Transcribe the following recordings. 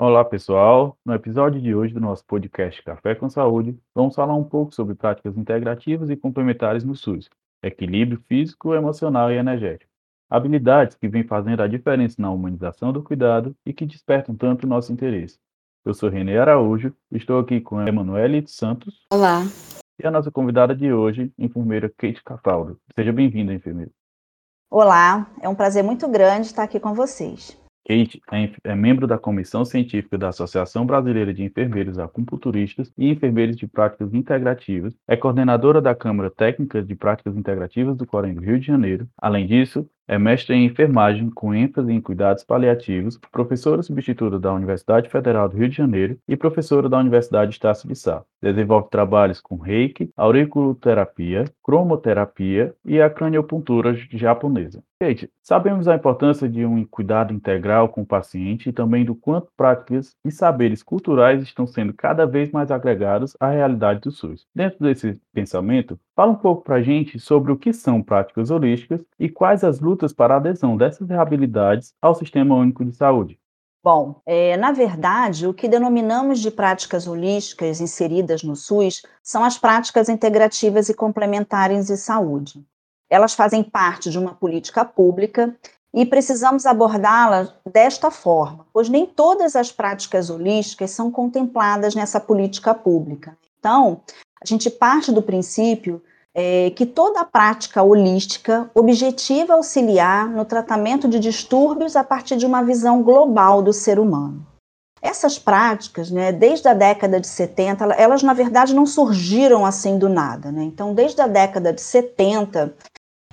Olá, pessoal. No episódio de hoje do nosso podcast Café com Saúde, vamos falar um pouco sobre práticas integrativas e complementares no SUS, equilíbrio físico, emocional e energético. Habilidades que vêm fazendo a diferença na humanização do cuidado e que despertam tanto o nosso interesse. Eu sou Renê Araújo, estou aqui com a Emanuele Santos. Olá. E a nossa convidada de hoje, enfermeira Kate Cafaldo. Seja bem-vinda, enfermeira. Olá, é um prazer muito grande estar aqui com vocês. Kate é, membro da Comissão Científica da Associação Brasileira de Enfermeiros Acupunturistas e Enfermeiros de Práticas Integrativas, é coordenadora da Câmara Técnica de Práticas Integrativas do Corém do Rio de Janeiro. Além disso, é mestre em enfermagem com ênfase em cuidados paliativos, professora substituta da Universidade Federal do Rio de Janeiro e professora da Universidade Estácio de Sá. Desenvolve trabalhos com reiki, auriculoterapia, cromoterapia e a craniopuntura japonesa. Kate, sabemos a importância de um cuidado integral com o paciente e também do quanto práticas e saberes culturais estão sendo cada vez mais agregados à realidade do SUS. Dentro desse pensamento, fala um pouco para a gente sobre o que são práticas holísticas e quais as lutas para a adesão dessas habilidades ao Sistema Único de Saúde? Bom, é, na verdade, o que denominamos de práticas holísticas inseridas no SUS são as práticas integrativas e complementares de saúde. Elas fazem parte de uma política pública e precisamos abordá-las desta forma, pois nem todas as práticas holísticas são contempladas nessa política pública. Então, a gente parte do princípio é, que toda prática holística objetiva auxiliar no tratamento de distúrbios a partir de uma visão global do ser humano. Essas práticas, né, desde a década de 70, elas na verdade não surgiram assim do nada. Né? Então, desde a década de 70,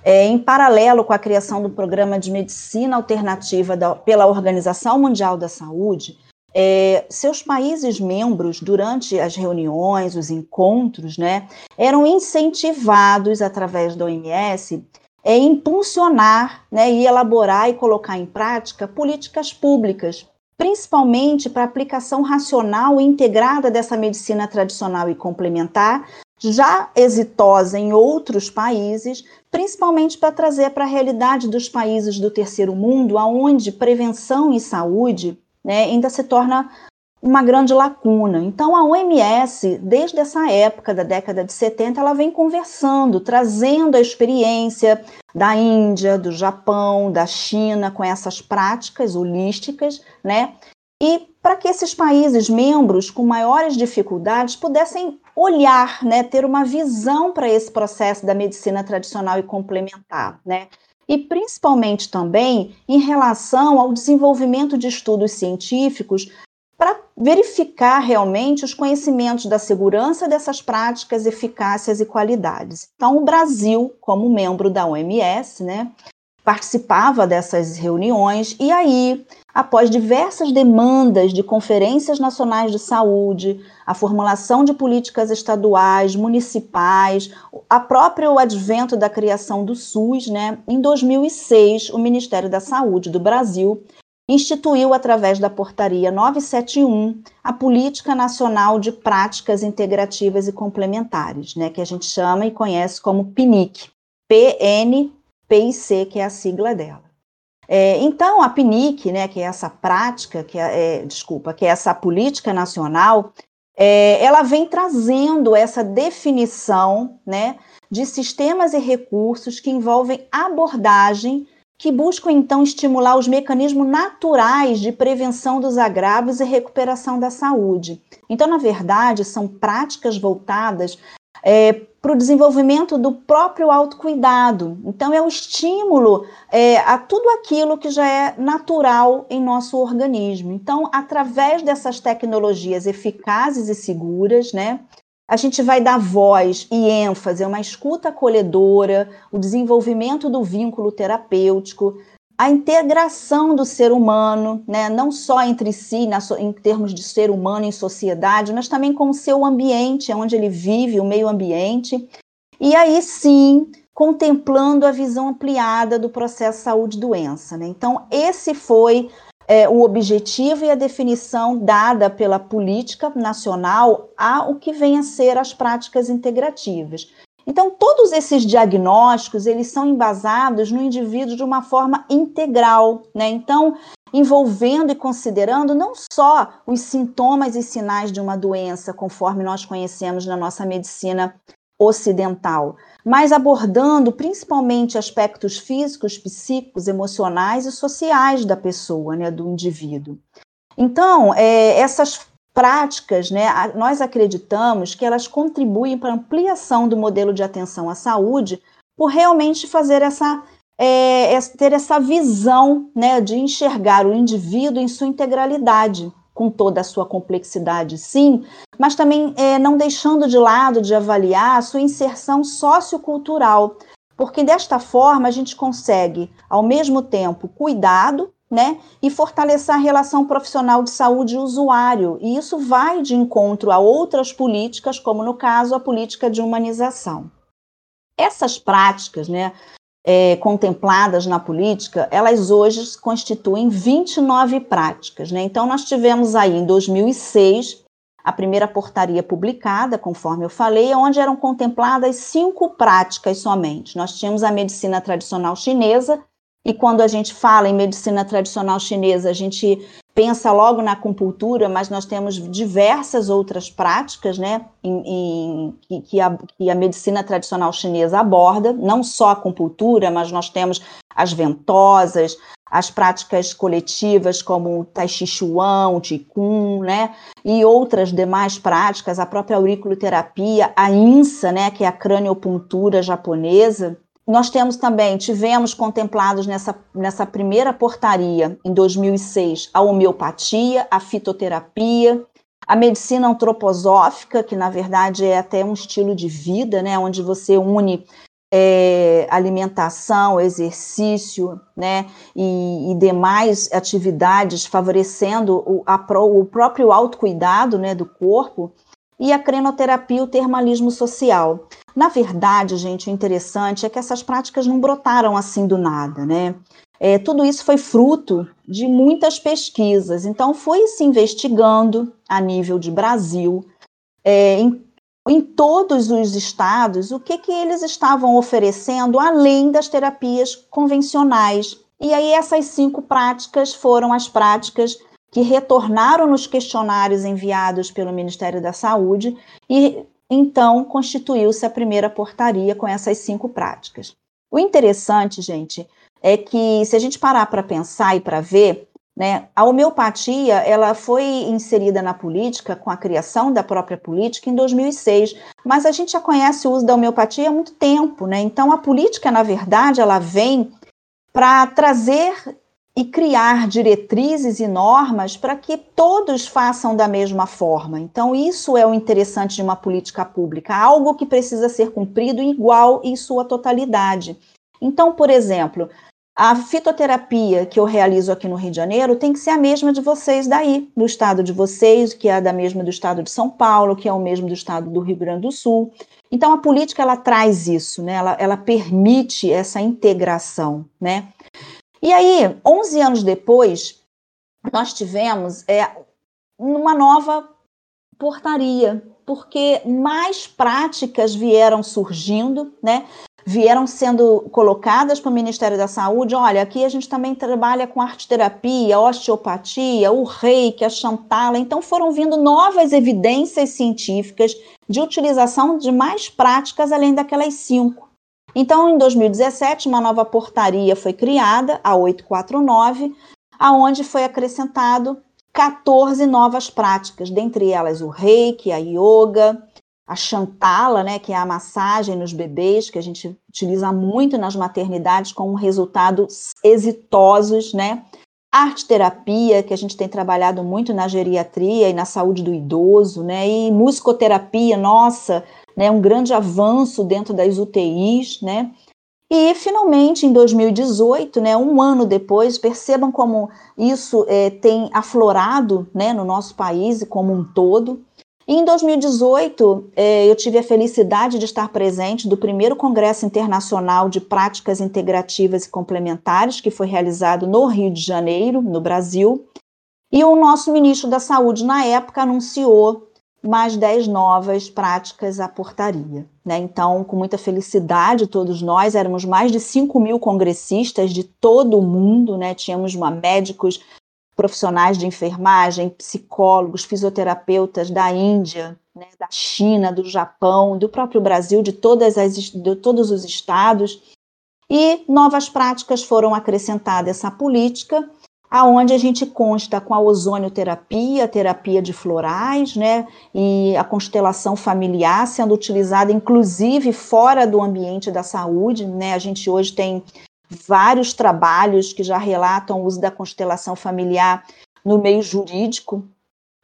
é, em paralelo com a criação do programa de medicina alternativa da, pela Organização Mundial da Saúde, é, seus países membros, durante as reuniões, os encontros, né, eram incentivados através da OMS é, impulsionar né, e elaborar e colocar em prática políticas públicas, principalmente para aplicação racional e integrada dessa medicina tradicional e complementar, já exitosa em outros países, principalmente para trazer para a realidade dos países do terceiro mundo, aonde prevenção e saúde né, ainda se torna uma grande lacuna. Então, a OMS, desde essa época da década de 70, ela vem conversando, trazendo a experiência da Índia, do Japão, da China com essas práticas holísticas, né? E para que esses países membros com maiores dificuldades pudessem olhar, né, ter uma visão para esse processo da medicina tradicional e complementar, né? e principalmente também em relação ao desenvolvimento de estudos científicos para verificar realmente os conhecimentos da segurança dessas práticas, eficácias e qualidades. Então, o Brasil, como membro da OMS, né, participava dessas reuniões e aí, após diversas demandas de conferências nacionais de saúde, a formulação de políticas estaduais, municipais, a próprio advento da criação do SUS, né, em 2006, o Ministério da Saúde do Brasil instituiu, através da Portaria 971, a Política Nacional de Práticas Integrativas e Complementares, né, que a gente chama e conhece como PNIC, PN PIC, que é a sigla dela. É, então, a PNIC, né, que é essa prática, que é, é desculpa, que é essa política nacional, é, ela vem trazendo essa definição né, de sistemas e recursos que envolvem abordagem que buscam então estimular os mecanismos naturais de prevenção dos agravos e recuperação da saúde. Então, na verdade, são práticas voltadas é, para o desenvolvimento do próprio autocuidado. Então, é o estímulo é, a tudo aquilo que já é natural em nosso organismo. Então, através dessas tecnologias eficazes e seguras, né, a gente vai dar voz e ênfase a uma escuta acolhedora, o desenvolvimento do vínculo terapêutico, a integração do ser humano, né, não só entre si, na, em termos de ser humano em sociedade, mas também com o seu ambiente, onde ele vive, o meio ambiente. E aí sim, contemplando a visão ampliada do processo saúde-doença. Né? Então, esse foi é, o objetivo e a definição dada pela política nacional ao que vem a ser as práticas integrativas. Então, todos esses diagnósticos, eles são embasados no indivíduo de uma forma integral, né? Então, envolvendo e considerando não só os sintomas e sinais de uma doença, conforme nós conhecemos na nossa medicina ocidental, mas abordando principalmente aspectos físicos, psíquicos, emocionais e sociais da pessoa, né, do indivíduo. Então, é, essas práticas, né, nós acreditamos que elas contribuem para a ampliação do modelo de atenção à saúde, por realmente fazer essa é, ter essa visão né, de enxergar o indivíduo em sua integralidade, com toda a sua complexidade, sim, mas também é, não deixando de lado de avaliar a sua inserção sociocultural, porque desta forma a gente consegue, ao mesmo tempo, cuidado né, e fortalecer a relação profissional de saúde usuário. E isso vai de encontro a outras políticas, como no caso a política de humanização. Essas práticas, né, é, contempladas na política, elas hoje constituem 29 práticas. Né? Então, nós tivemos aí em 2006 a primeira portaria publicada, conforme eu falei, onde eram contempladas cinco práticas somente. Nós tínhamos a medicina tradicional chinesa, e quando a gente fala em medicina tradicional chinesa, a gente pensa logo na acupuntura, mas nós temos diversas outras práticas, né, em, em, que, a, que, a, medicina tradicional chinesa aborda, não só a acupuntura, mas nós temos as ventosas, as práticas coletivas como o Tai Chi Chuan, o Qigong, né, e outras demais práticas, a própria auriculoterapia, a INSA, né, que é a craniopuntura japonesa, nós temos também, tivemos contemplados nessa, nessa primeira portaria, em 2006, a homeopatia, a fitoterapia, a medicina antroposófica, que na verdade é até um estilo de vida, né, onde você une é, alimentação, exercício, né, e, e demais atividades favorecendo o, a, o próprio autocuidado, né, do corpo, e a crenoterapia, o termalismo social. Na verdade, gente, o interessante é que essas práticas não brotaram assim do nada, né? É, tudo isso foi fruto de muitas pesquisas. Então, foi se investigando a nível de Brasil, é, em, em, todos os estados, o que, que eles estavam oferecendo além das terapias convencionais. E aí, essas cinco práticas foram as práticas que retornaram nos questionários enviados pelo Ministério da Saúde e então, constituiu-se a primeira portaria com essas cinco práticas. O interessante, gente, é que se a gente parar para pensar e para ver, né, a homeopatia ela foi inserida na política com a criação da própria política em 2006, mas a gente já conhece o uso da homeopatia há muito tempo, né? Então a política, na verdade, ela vem para trazer e criar diretrizes e normas para que todos façam da mesma forma. Então, isso é o interessante de uma política pública, algo que precisa ser cumprido igual em sua totalidade. Então, por exemplo, a fitoterapia que eu realizo aqui no Rio de Janeiro tem que ser a mesma de vocês daí, no estado de vocês, que é da mesma do estado de São Paulo, que é o mesmo do estado do Rio Grande do Sul. Então, a política ela traz isso, né? ela, ela permite essa integração, né? E aí, 11 anos depois, nós tivemos é, uma nova portaria, porque mais práticas vieram surgindo, né? Vieram sendo colocadas para o Ministério da Saúde. Olha, aqui a gente também trabalha com arte terapia, osteopatia, o reiki, a chantala. Então foram vindo novas evidências científicas de utilização de mais práticas além daquelas cinco. Então, em 2017, uma nova portaria foi criada, a 849, aonde foi acrescentado 14 novas práticas, dentre elas o reiki, a yoga, a chantala, né, que é a massagem nos bebês, que a gente utiliza muito nas maternidades com resultados exitosos, né? Arte terapia, que a gente tem trabalhado muito na geriatria e na saúde do idoso, né? E musicoterapia, nossa, né, um grande avanço dentro das UTIs, né? E finalmente, em 2018, né, um ano depois, percebam como isso é, tem aflorado né, no nosso país como um todo. E em 2018, é, eu tive a felicidade de estar presente do primeiro Congresso Internacional de Práticas Integrativas e Complementares, que foi realizado no Rio de Janeiro, no Brasil. E o nosso ministro da Saúde, na época, anunciou mais 10 novas práticas à portaria. Né? Então, com muita felicidade, todos nós éramos mais de 5 mil congressistas de todo o mundo, né? tínhamos uma, médicos profissionais de enfermagem, psicólogos, fisioterapeutas da Índia, né, da China, do Japão, do próprio Brasil, de, todas as, de todos os estados, e novas práticas foram acrescentadas a essa política, aonde a gente consta com a ozonioterapia, terapia de florais, né, e a constelação familiar sendo utilizada inclusive fora do ambiente da saúde, né? A gente hoje tem vários trabalhos que já relatam o uso da constelação familiar no meio jurídico.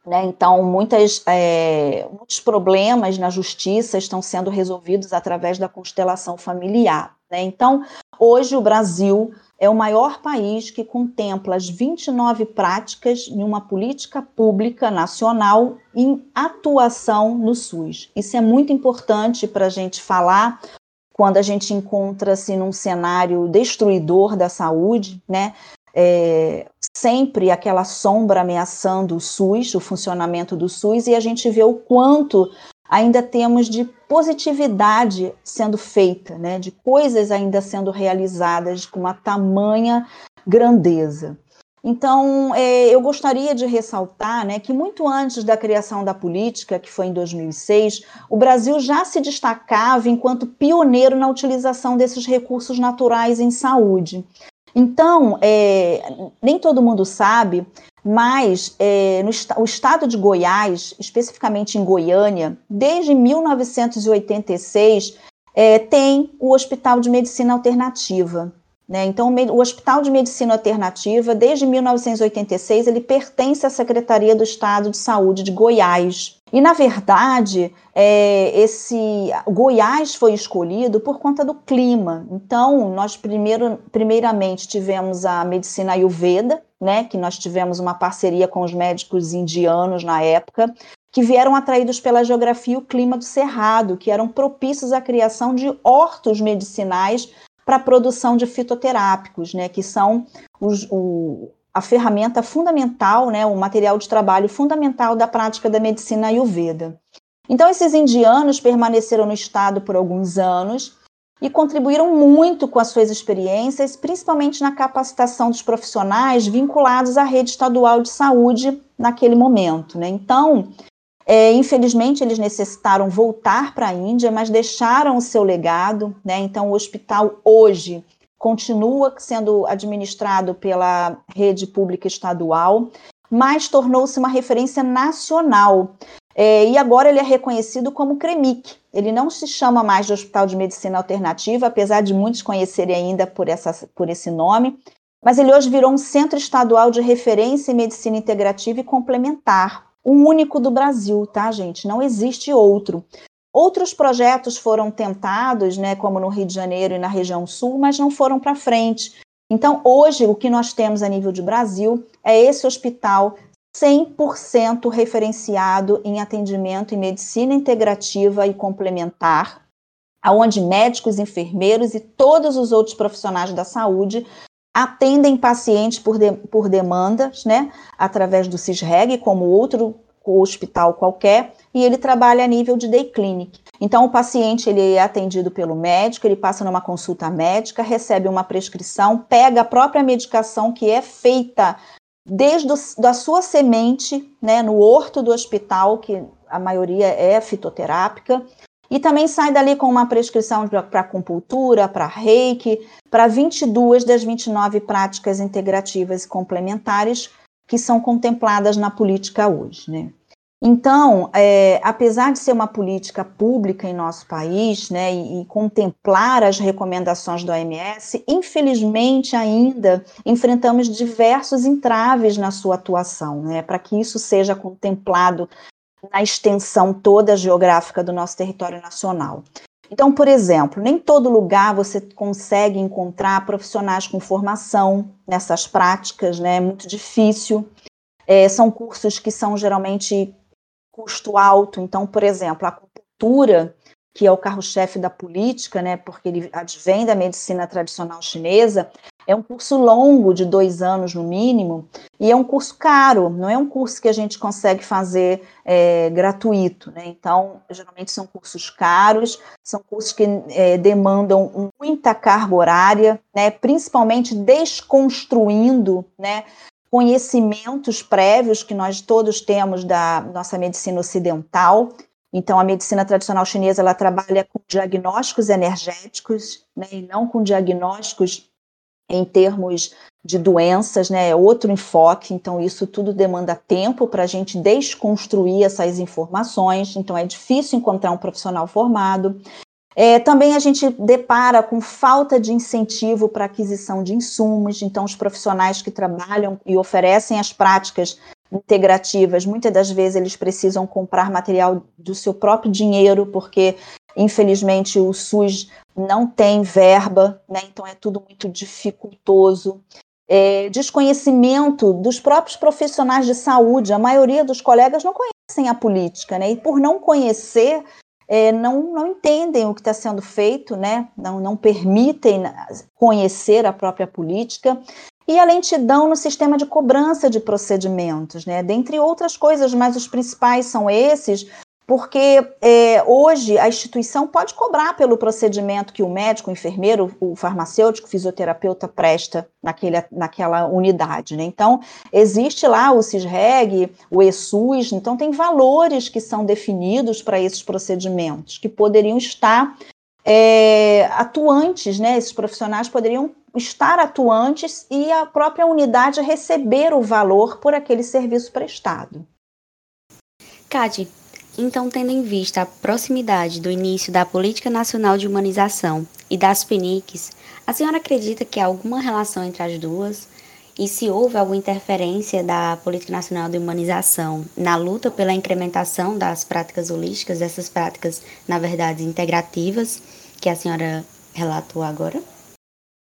Né? Então, muitas, é, muitos problemas na justiça estão sendo resolvidos através da constelação familiar. Né? Então, hoje o Brasil é o maior país que contempla as 29 práticas em uma política pública nacional em atuação no SUS. Isso é muito importante para a gente falar, quando a gente encontra-se num cenário destruidor da saúde, né? É, sempre aquela sombra ameaçando o SUS, o funcionamento do SUS, e a gente vê o quanto ainda temos de positividade sendo feita, né? de coisas ainda sendo realizadas com uma tamanha grandeza. Então, é, eu gostaria de ressaltar né, que muito antes da criação da política, que foi em 2006, o Brasil já se destacava enquanto pioneiro na utilização desses recursos naturais em saúde. Então, é, nem todo mundo sabe, mas é, no, o estado de Goiás, especificamente em Goiânia, desde 1986, é, tem o Hospital de Medicina Alternativa. Né? Então, o Hospital de Medicina Alternativa, desde 1986, ele pertence à Secretaria do Estado de Saúde de Goiás. E, na verdade, é, esse Goiás foi escolhido por conta do clima. Então, nós primeiro, primeiramente tivemos a medicina Ayurveda, né, que nós tivemos uma parceria com os médicos indianos na época, que vieram atraídos pela geografia e o clima do Cerrado, que eram propícios à criação de hortos medicinais para a produção de fitoterápicos, né, que são os, o, a ferramenta fundamental, né, o material de trabalho fundamental da prática da medicina ayurveda. Então, esses indianos permaneceram no estado por alguns anos e contribuíram muito com as suas experiências, principalmente na capacitação dos profissionais vinculados à rede estadual de saúde naquele momento. Né? Então, é, infelizmente, eles necessitaram voltar para a Índia, mas deixaram o seu legado. Né? Então, o hospital hoje continua sendo administrado pela rede pública estadual, mas tornou-se uma referência nacional. É, e agora ele é reconhecido como CREMIC. Ele não se chama mais de Hospital de Medicina Alternativa, apesar de muitos conhecerem ainda por, essa, por esse nome, mas ele hoje virou um centro estadual de referência em medicina integrativa e complementar o único do Brasil, tá, gente? Não existe outro. Outros projetos foram tentados, né, como no Rio de Janeiro e na região sul, mas não foram para frente. Então, hoje, o que nós temos a nível de Brasil é esse hospital 100% referenciado em atendimento em medicina integrativa e complementar, aonde médicos, enfermeiros e todos os outros profissionais da saúde atendem pacientes por, de, por demandas, né, através do CISREG, como outro hospital qualquer, e ele trabalha a nível de day clinic. Então, o paciente ele é atendido pelo médico, ele passa numa consulta médica, recebe uma prescrição, pega a própria medicação que é feita desde do, da sua semente, né, no horto do hospital, que a maioria é fitoterápica, e também sai dali com uma prescrição para acupuntura, para reiki, para 22 das 29 práticas integrativas e complementares que são contempladas na política hoje. Né? Então, é, apesar de ser uma política pública em nosso país, né, e, e, contemplar as recomendações do OMS, infelizmente ainda enfrentamos diversos entraves na sua atuação, né, para que isso seja contemplado na extensão toda geográfica do nosso território nacional. Então, por exemplo, nem todo lugar você consegue encontrar profissionais com formação nessas práticas, né? É muito difícil. É, são cursos que são geralmente custo alto. Então, por exemplo, a acupuntura, que é o carro-chefe da política, né? Porque ele advém da medicina tradicional chinesa, é um curso longo, de dois anos no mínimo, e é um curso caro, não é um curso que a gente consegue fazer é, gratuito. Né? Então, geralmente são cursos caros, são cursos que é, demandam muita carga horária, né? principalmente desconstruindo né, conhecimentos prévios que nós todos temos da nossa medicina ocidental. Então, a medicina tradicional chinesa ela trabalha com diagnósticos energéticos, né, e não com diagnósticos em termos de doenças, né? É outro enfoque. Então, isso tudo demanda tempo para a gente desconstruir essas informações. Então, é difícil encontrar um profissional formado. É, também a gente depara com falta de incentivo para aquisição de insumos, então os profissionais que trabalham e oferecem as práticas integrativas, muitas das vezes eles precisam comprar material do seu próprio dinheiro, porque infelizmente o SUS não tem verba, né? então é tudo muito dificultoso. É, desconhecimento dos próprios profissionais de saúde, a maioria dos colegas não conhecem a política, né? e por não conhecer, é, não, não entendem o que está sendo feito, né? não, não permitem conhecer a própria política, e a lentidão no sistema de cobrança de procedimentos, né? dentre outras coisas, mas os principais são esses, porque é, hoje a instituição pode cobrar pelo procedimento que o médico, o enfermeiro, o farmacêutico, o fisioterapeuta presta naquele, naquela unidade. Né? Então, existe lá o CISREG, o ESUS, então tem valores que são definidos para esses procedimentos, que poderiam estar é, atuantes, né? esses profissionais poderiam estar atuantes e a própria unidade receber o valor por aquele serviço prestado. Cade, então, tendo em vista a proximidade do início da Política Nacional de Humanização e das PNICs, a senhora acredita que há alguma relação entre as duas? E se houve alguma interferência da Política Nacional de Humanização na luta pela incrementação das práticas holísticas, dessas práticas, na verdade, integrativas, que a senhora relatou agora?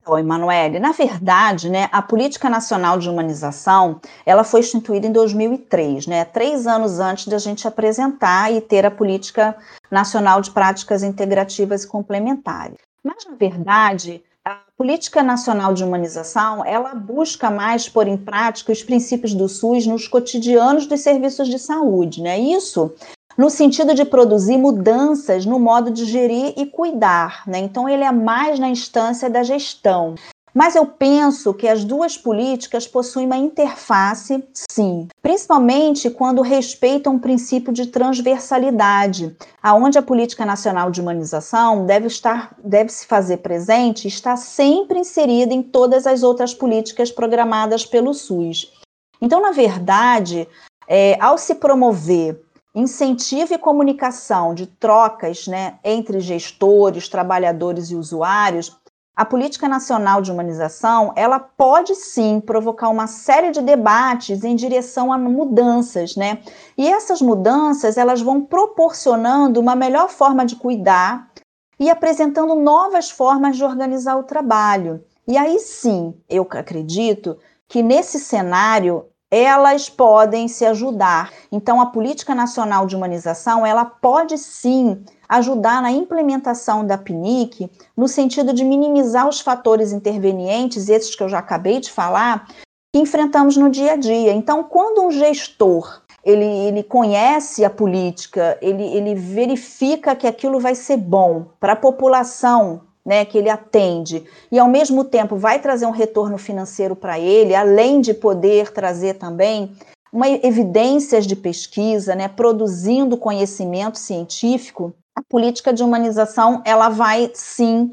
Oi, Emanuele. Na verdade, né, a Política Nacional de Humanização, ela foi instituída em 2003, né, três anos antes da gente apresentar e ter a Política Nacional de Práticas Integrativas e Complementares. Mas, na verdade, a Política Nacional de Humanização, ela busca mais pôr em prática os princípios do SUS nos cotidianos dos serviços de saúde, né? Isso no sentido de produzir mudanças no modo de gerir e cuidar. Né? Então, ele é mais na instância da gestão. Mas eu penso que as duas políticas possuem uma interface, sim, principalmente quando respeitam o princípio de transversalidade, aonde a política nacional de humanização deve estar, deve se fazer presente, está sempre inserida em todas as outras políticas programadas pelo SUS. Então, na verdade, é, ao se promover incentivo e comunicação de trocas né, entre gestores, trabalhadores e usuários, a política nacional de humanização ela pode sim provocar uma série de debates em direção a mudanças, né? E essas mudanças elas vão proporcionando uma melhor forma de cuidar e apresentando novas formas de organizar o trabalho. E aí sim, eu acredito que nesse cenário elas podem se ajudar. Então, a política nacional de humanização, ela pode sim ajudar na implementação da PNIC, no sentido de minimizar os fatores intervenientes, esses que eu já acabei de falar, que enfrentamos no dia a dia. Então, quando um gestor ele, ele conhece a política, ele, ele verifica que aquilo vai ser bom para a população né, que ele atende, e ao mesmo tempo vai trazer um retorno financeiro para ele, além de poder trazer também uma evidências de pesquisa, né, produzindo conhecimento científico, a política de humanização ela vai sim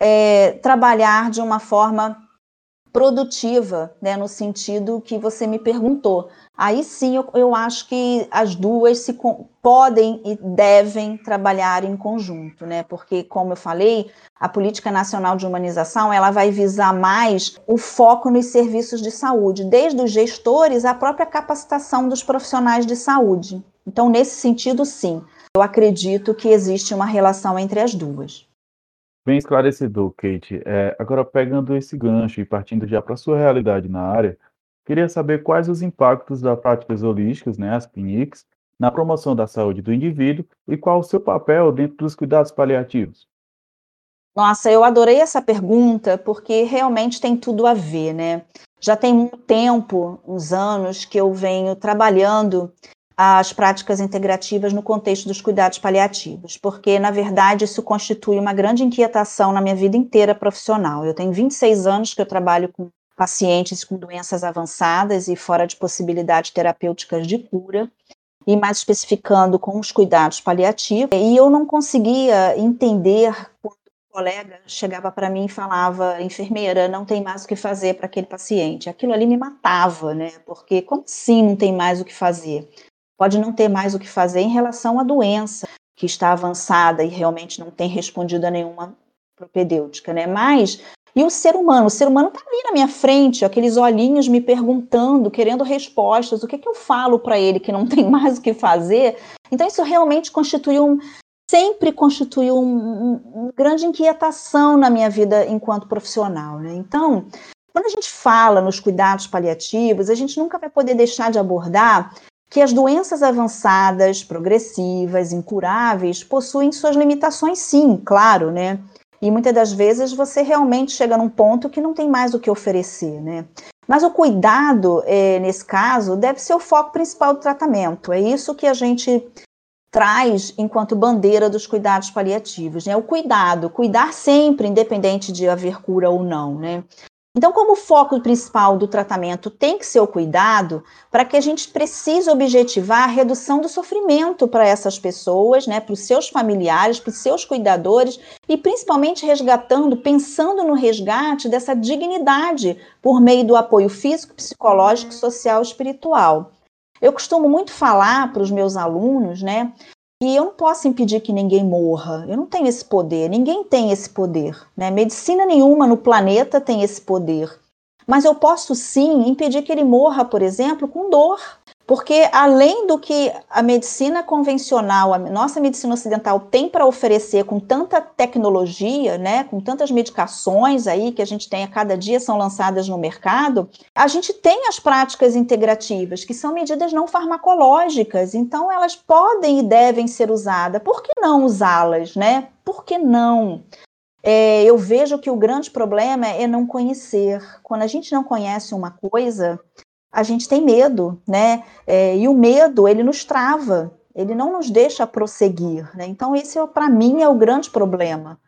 é, trabalhar de uma forma produtiva, né, no sentido que você me perguntou. Aí sim eu, eu acho que as duas se podem e devem trabalhar em conjunto, né? Porque, como eu falei, a política nacional de humanização ela vai visar mais o foco nos serviços de saúde, desde os gestores à própria capacitação dos profissionais de saúde. Então, nesse sentido, sim, eu acredito que existe uma relação entre as duas. Bem esclarecedor, Kate. É, agora, pegando esse gancho e partindo já para a sua realidade na área, queria saber quais os impactos das práticas holísticas, né, as PNICs, na promoção da saúde do indivíduo e qual o seu papel dentro dos cuidados paliativos. Nossa, eu adorei essa pergunta porque realmente tem tudo a ver, né? Já tem muito tempo, uns anos, que eu venho trabalhando as práticas integrativas no contexto dos cuidados paliativos, porque, na verdade, isso constitui uma grande inquietação na minha vida inteira profissional. Eu tenho 26 anos que eu trabalho com pacientes com doenças avançadas e fora de possibilidades terapêuticas de cura, e mais especificando com os cuidados paliativos. E eu não conseguia entender quando o colega chegava para mim e falava, enfermeira, não tem mais o que fazer para aquele paciente. Aquilo ali me matava, né? Porque como assim não tem mais o que fazer? Pode não ter mais o que fazer em relação à doença que está avançada e realmente não tem respondido a nenhuma propedêutica, né? Mas e o ser humano? O ser humano está ali na minha frente, aqueles olhinhos me perguntando, querendo respostas. O que, é que eu falo para ele que não tem mais o que fazer? Então, isso realmente constitui um. Sempre constituiu um, um, uma grande inquietação na minha vida enquanto profissional. Né? Então, quando a gente fala nos cuidados paliativos, a gente nunca vai poder deixar de abordar que as doenças avançadas, progressivas, incuráveis, possuem suas limitações, sim, claro, né? E muitas das vezes você realmente chega num ponto que não tem mais o que oferecer, né? Mas o cuidado, é, nesse caso, deve ser o foco principal do tratamento. É isso que a gente traz enquanto bandeira dos cuidados paliativos, né? O cuidado, cuidar sempre, independente de haver cura ou não, né? Então, como o foco principal do tratamento tem que ser o cuidado, para que a gente precise objetivar a redução do sofrimento para essas pessoas, né, para os seus familiares, para os seus cuidadores, e principalmente resgatando, pensando no resgate dessa dignidade por meio do apoio físico, psicológico, social e espiritual. Eu costumo muito falar para os meus alunos, né, e eu não posso impedir que ninguém morra. Eu não tenho esse poder. Ninguém tem esse poder. Né? Medicina nenhuma no planeta tem esse poder. Mas eu posso sim impedir que ele morra, por exemplo, com dor. Porque além do que a medicina convencional, a nossa medicina ocidental tem para oferecer com tanta tecnologia, né, com tantas medicações aí que a gente tem a cada dia são lançadas no mercado, a gente tem as práticas integrativas, que são medidas não farmacológicas, então elas podem e devem ser usadas. Por que não usá-las, né? Por que não? É, eu vejo que o grande problema é não conhecer. Quando a gente não conhece uma coisa, a gente tem medo, né? É, e o medo, ele nos trava, ele não nos deixa prosseguir, né? Então, esse, para mim, é o grande problema.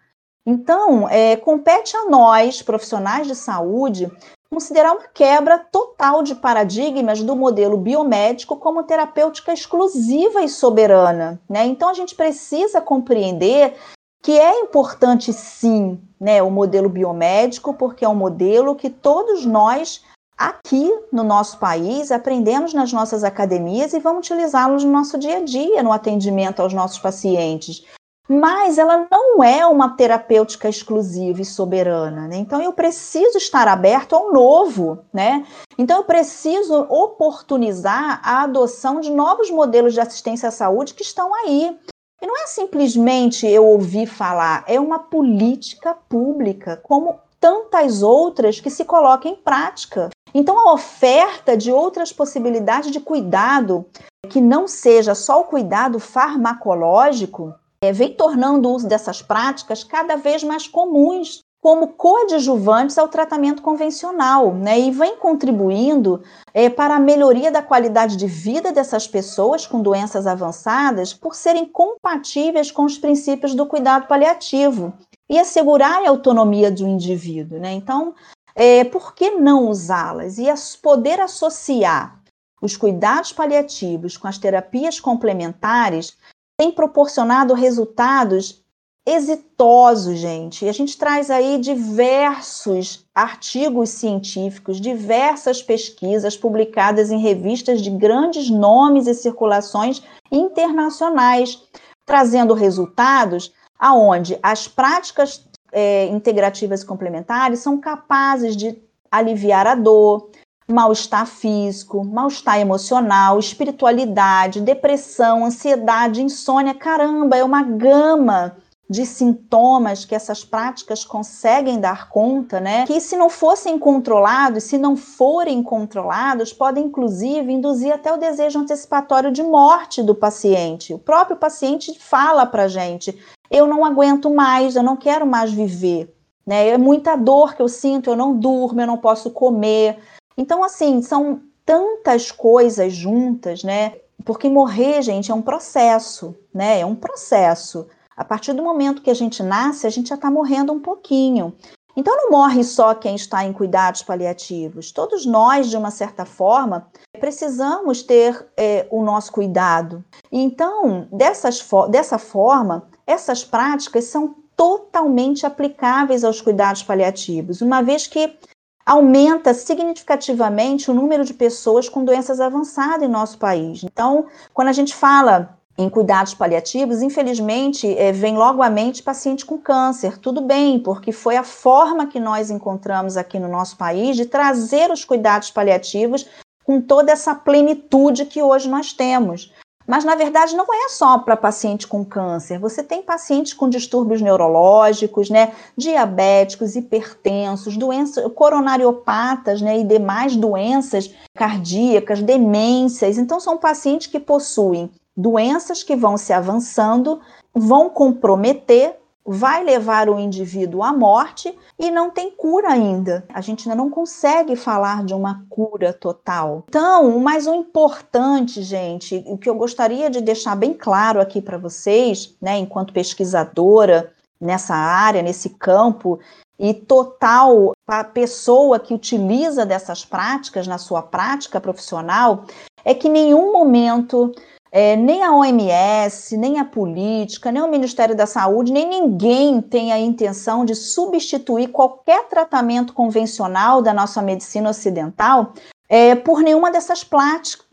Então, é, compete a nós, profissionais de saúde, considerar uma quebra total de paradigmas do modelo biomédico como terapêutica exclusiva e soberana. Né? Então, a gente precisa compreender que é importante, sim, né, o modelo biomédico, porque é um modelo que todos nós aqui no nosso país, aprendemos nas nossas academias e vamos utilizá-los no nosso dia a dia, no atendimento aos nossos pacientes. Mas ela não é uma terapêutica exclusiva e soberana, né? Então eu preciso estar aberto ao novo, né? Então eu preciso oportunizar a adoção de novos modelos de assistência à saúde que estão aí. E não é simplesmente eu ouvir falar, é uma política pública, como tantas outras que se colocam em prática. Então, a oferta de outras possibilidades de cuidado, que não seja só o cuidado farmacológico, é, vem tornando o uso dessas práticas cada vez mais comuns como coadjuvantes ao tratamento convencional, né? E vem contribuindo é, para a melhoria da qualidade de vida dessas pessoas com doenças avançadas por serem compatíveis com os princípios do cuidado paliativo e assegurar a autonomia do indivíduo, né? Então, é, por que não usá-las? E as, poder associar os cuidados paliativos com as terapias complementares tem proporcionado resultados exitosos, gente. E a gente traz aí diversos artigos científicos, diversas pesquisas publicadas em revistas de grandes nomes e circulações internacionais, trazendo resultados aonde as práticas é, integrativas complementares são capazes de aliviar a dor, mal-estar físico, mal-estar emocional, espiritualidade, depressão, ansiedade, insônia. Caramba, é uma gama de sintomas que essas práticas conseguem dar conta, né? Que se não fossem controlados, se não forem controlados, podem inclusive induzir até o desejo antecipatório de morte do paciente. O próprio paciente fala para gente: eu não aguento mais, eu não quero mais viver. Né? É muita dor que eu sinto, eu não durmo, eu não posso comer. Então, assim, são tantas coisas juntas, né? Porque morrer, gente, é um processo, né? É um processo. A partir do momento que a gente nasce, a gente já está morrendo um pouquinho. Então não morre só quem está em cuidados paliativos. Todos nós, de uma certa forma, precisamos ter é, o nosso cuidado. Então, dessas, dessa forma, essas práticas são totalmente aplicáveis aos cuidados paliativos, uma vez que aumenta significativamente o número de pessoas com doenças avançadas em nosso país. Então, quando a gente fala em cuidados paliativos, infelizmente, é, vem logo à mente paciente com câncer. Tudo bem, porque foi a forma que nós encontramos aqui no nosso país de trazer os cuidados paliativos com toda essa plenitude que hoje nós temos. Mas, na verdade, não é só para paciente com câncer. Você tem pacientes com distúrbios neurológicos, né, diabéticos, hipertensos, doenças coronariopatas, né, e demais doenças cardíacas, demências. Então, são pacientes que possuem doenças que vão se avançando, vão comprometer, vai levar o indivíduo à morte e não tem cura ainda. A gente ainda não consegue falar de uma cura total. Então, mas o importante, gente, o que eu gostaria de deixar bem claro aqui para vocês, né, enquanto pesquisadora nessa área, nesse campo, e total a pessoa que utiliza dessas práticas na sua prática profissional, é que em nenhum momento é, nem a OMS, nem a política, nem o Ministério da Saúde, nem ninguém tem a intenção de substituir qualquer tratamento convencional da nossa medicina ocidental é, por, nenhuma dessas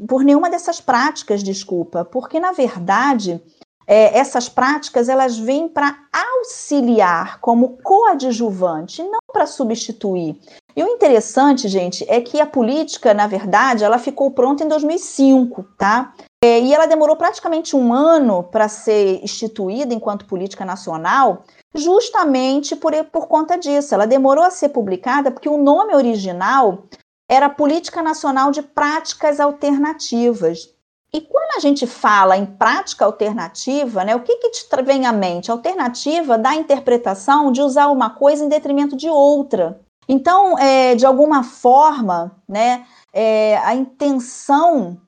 por nenhuma dessas práticas, desculpa, porque na verdade é, essas práticas elas vêm para auxiliar como coadjuvante, não para substituir. E o interessante, gente, é que a política, na verdade, ela ficou pronta em 2005, tá? É, e ela demorou praticamente um ano para ser instituída enquanto política nacional, justamente por, por conta disso. Ela demorou a ser publicada porque o nome original era Política Nacional de Práticas Alternativas. E quando a gente fala em prática alternativa, né, o que, que te vem à mente? Alternativa dá a interpretação de usar uma coisa em detrimento de outra. Então, é, de alguma forma, né, é, a intenção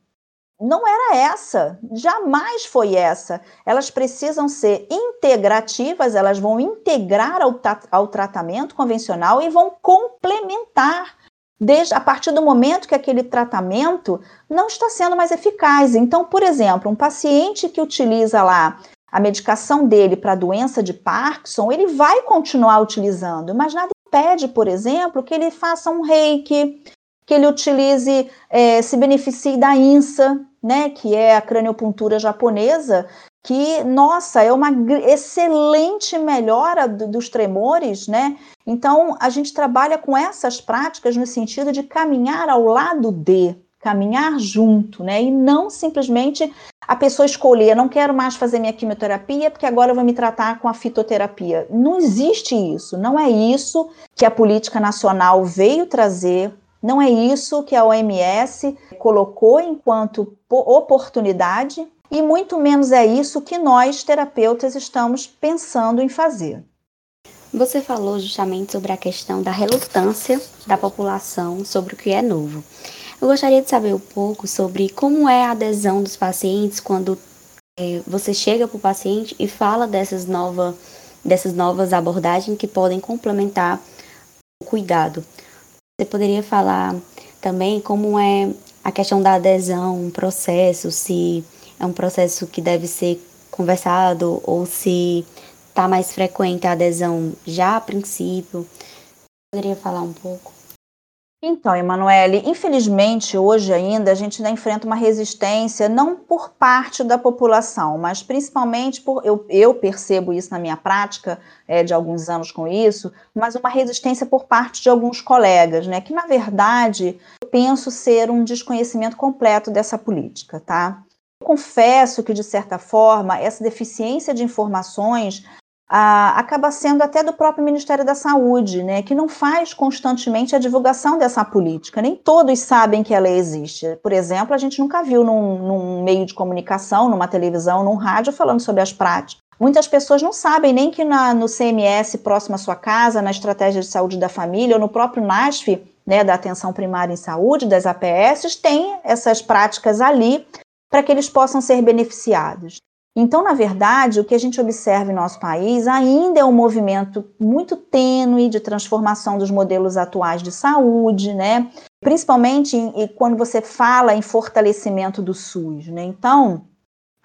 não era essa, jamais foi essa. Elas precisam ser integrativas, elas vão integrar ao, ao tratamento convencional e vão complementar desde a partir do momento que aquele tratamento não está sendo mais eficaz. Então, por exemplo, um paciente que utiliza lá a medicação dele para a doença de Parkinson, ele vai continuar utilizando, mas nada impede, por exemplo, que ele faça um reiki, que ele utilize, é, se beneficie da INSA, né, que é a craniopuntura japonesa, que, nossa, é uma excelente melhora do, dos tremores, né? Então, a gente trabalha com essas práticas no sentido de caminhar ao lado de, caminhar junto, né? E não simplesmente a pessoa escolher, não quero mais fazer minha quimioterapia porque agora eu vou me tratar com a fitoterapia. Não existe isso, não é isso que a política nacional veio trazer não é isso que a OMS colocou enquanto oportunidade e muito menos é isso que nós terapeutas estamos pensando em fazer. Você falou justamente sobre a questão da relutância da população sobre o que é novo. Eu gostaria de saber um pouco sobre como é a adesão dos pacientes quando é, você chega para o paciente e fala dessas, nova, dessas novas abordagens que podem complementar o cuidado. Você poderia falar também como é a questão da adesão, um processo, se é um processo que deve ser conversado ou se está mais frequente a adesão já a princípio. Poderia falar um pouco? Então, Emanuele, infelizmente hoje ainda a gente ainda enfrenta uma resistência não por parte da população, mas principalmente por eu, eu percebo isso na minha prática é, de alguns anos com isso, mas uma resistência por parte de alguns colegas, né? Que na verdade eu penso ser um desconhecimento completo dessa política, tá? Eu confesso que, de certa forma, essa deficiência de informações acaba sendo até do próprio Ministério da Saúde, né, que não faz constantemente a divulgação dessa política. Nem todos sabem que ela existe. Por exemplo, a gente nunca viu num, num meio de comunicação, numa televisão, num rádio, falando sobre as práticas. Muitas pessoas não sabem nem que na, no CMS próximo à sua casa, na Estratégia de Saúde da Família, ou no próprio NASF, né, da Atenção Primária em Saúde, das APS, tem essas práticas ali para que eles possam ser beneficiados. Então, na verdade, o que a gente observa em nosso país ainda é um movimento muito tênue de transformação dos modelos atuais de saúde, né? Principalmente em, quando você fala em fortalecimento do SUS, né? Então,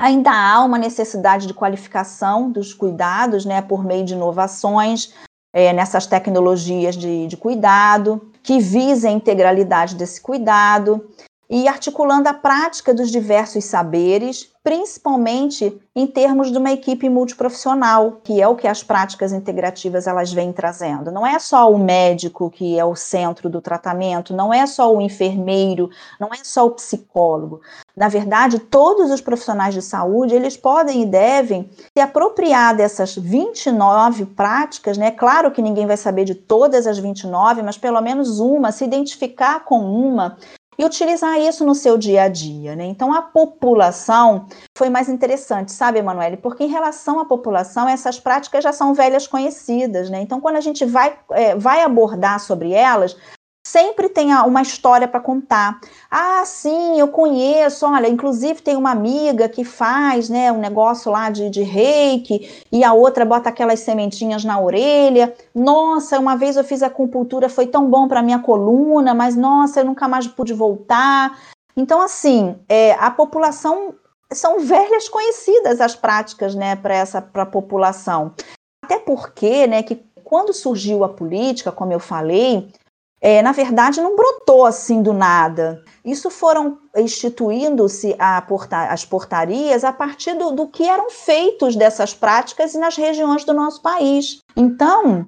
ainda há uma necessidade de qualificação dos cuidados, né, por meio de inovações é, nessas tecnologias de, de cuidado, que visem a integralidade desse cuidado e articulando a prática dos diversos saberes, principalmente em termos de uma equipe multiprofissional, que é o que as práticas integrativas elas vêm trazendo. Não é só o médico que é o centro do tratamento, não é só o enfermeiro, não é só o psicólogo. Na verdade, todos os profissionais de saúde, eles podem e devem se apropriar dessas 29 práticas, né? Claro que ninguém vai saber de todas as 29, mas pelo menos uma, se identificar com uma e utilizar isso no seu dia a dia. Né? Então, a população foi mais interessante, sabe, Emanuele? Porque em relação à população, essas práticas já são velhas conhecidas. Né? Então, quando a gente vai, é, vai abordar sobre elas, sempre tem uma história para contar. Ah, sim, eu conheço. Olha, inclusive tem uma amiga que faz, né, um negócio lá de, de reiki e a outra bota aquelas sementinhas na orelha. Nossa, uma vez eu fiz acupuntura, foi tão bom para minha coluna, mas nossa, eu nunca mais pude voltar. Então, assim, é, a população são velhas conhecidas as práticas, né, para essa para a população. Até porque, né, que quando surgiu a política, como eu falei, é, na verdade, não brotou assim do nada. Isso foram instituindo-se porta as portarias a partir do, do que eram feitos dessas práticas nas regiões do nosso país. Então,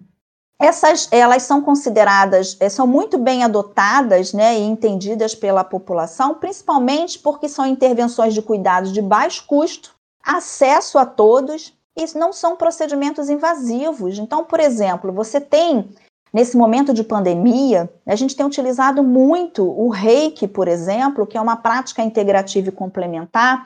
essas elas são consideradas, é, são muito bem adotadas né, e entendidas pela população, principalmente porque são intervenções de cuidados de baixo custo, acesso a todos, e não são procedimentos invasivos. Então, por exemplo, você tem Nesse momento de pandemia, a gente tem utilizado muito o reiki, por exemplo, que é uma prática integrativa e complementar,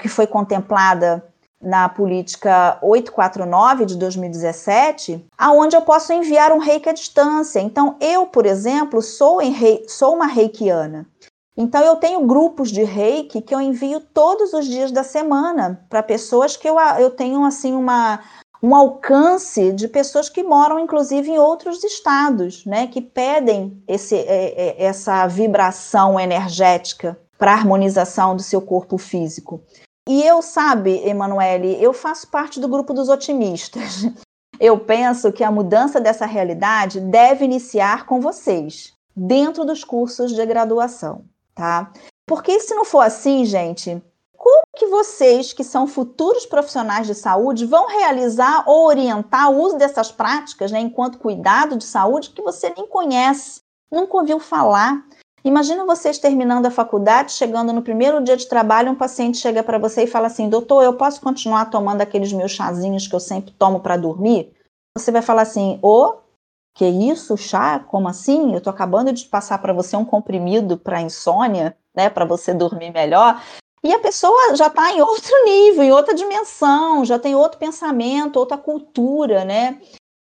que foi contemplada na política 849 de 2017, aonde eu posso enviar um reiki à distância. Então, eu, por exemplo, sou, rei, sou uma reikiana. Então, eu tenho grupos de reiki que eu envio todos os dias da semana para pessoas que eu, eu tenho, assim, uma, um alcance de pessoas que moram, inclusive, em outros estados, né, que pedem esse, é, é, essa vibração energética para harmonização do seu corpo físico. E eu, sabe, Emanuele, eu faço parte do grupo dos otimistas. Eu penso que a mudança dessa realidade deve iniciar com vocês, dentro dos cursos de graduação, tá? Porque se não for assim, gente, como que vocês, que são futuros profissionais de saúde, vão realizar ou orientar o uso dessas práticas, né, enquanto cuidado de saúde, que você nem conhece, nunca ouviu falar? Imagina vocês terminando a faculdade, chegando no primeiro dia de trabalho, um paciente chega para você e fala assim: doutor, eu posso continuar tomando aqueles meus chazinhos que eu sempre tomo para dormir? Você vai falar assim: ô, oh, que isso, chá? Como assim? Eu estou acabando de passar para você um comprimido para insônia, né, para você dormir melhor. E a pessoa já está em outro nível, em outra dimensão, já tem outro pensamento, outra cultura, né?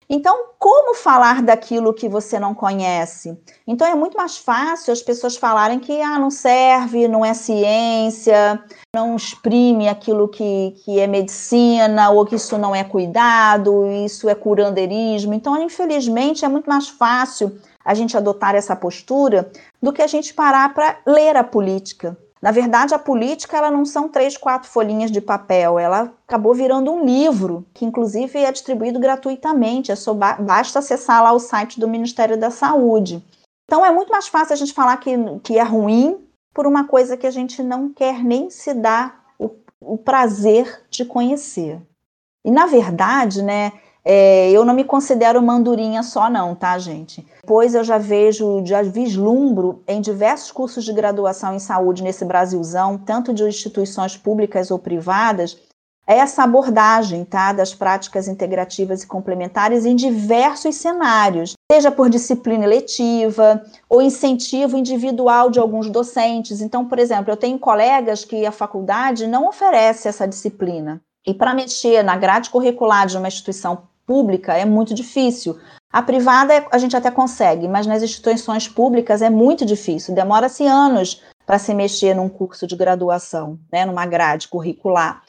Então, como falar daquilo que você não conhece? Então, é muito mais fácil as pessoas falarem que ah, não serve, não é ciência, não exprime aquilo que, que é medicina, ou que isso não é cuidado, isso é curandeirismo. Então, infelizmente, é muito mais fácil a gente adotar essa postura do que a gente parar para ler a política. Na verdade, a política ela não são três, quatro folhinhas de papel, ela acabou virando um livro, que inclusive é distribuído gratuitamente, é só basta acessar lá o site do Ministério da Saúde. Então é muito mais fácil a gente falar que, que é ruim por uma coisa que a gente não quer nem se dar o, o prazer de conhecer. E na verdade, né, é, eu não me considero mandurinha só, não, tá, gente? Pois eu já vejo, já vislumbro em diversos cursos de graduação em saúde nesse Brasilzão, tanto de instituições públicas ou privadas, essa abordagem tá, das práticas integrativas e complementares em diversos cenários, seja por disciplina eletiva ou incentivo individual de alguns docentes. Então, por exemplo, eu tenho colegas que a faculdade não oferece essa disciplina. E para mexer na grade curricular de uma instituição pública é muito difícil. A privada a gente até consegue, mas nas instituições públicas é muito difícil. Demora-se anos para se mexer num curso de graduação, né, numa grade curricular.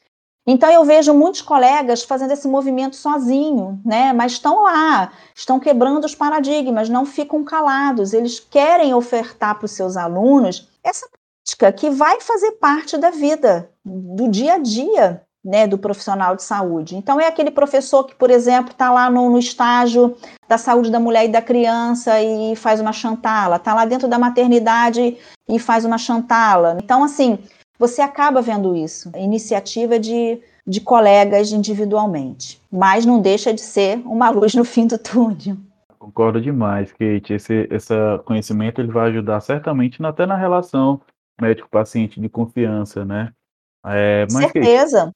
Então eu vejo muitos colegas fazendo esse movimento sozinho, né? Mas estão lá, estão quebrando os paradigmas, não ficam calados. Eles querem ofertar para os seus alunos essa prática que vai fazer parte da vida, do dia a dia, né, do profissional de saúde. Então é aquele professor que, por exemplo, está lá no, no, estágio da saúde da mulher e da criança e faz uma chantala, está lá dentro da maternidade e faz uma chantala. Então, assim, você acaba vendo isso, iniciativa de, de colegas individualmente, mas não deixa de ser uma luz no fim do túnel. Concordo demais, Kate. Esse, esse conhecimento ele vai ajudar certamente até na relação médico-paciente de confiança, né? É, mas, Certeza. Kate,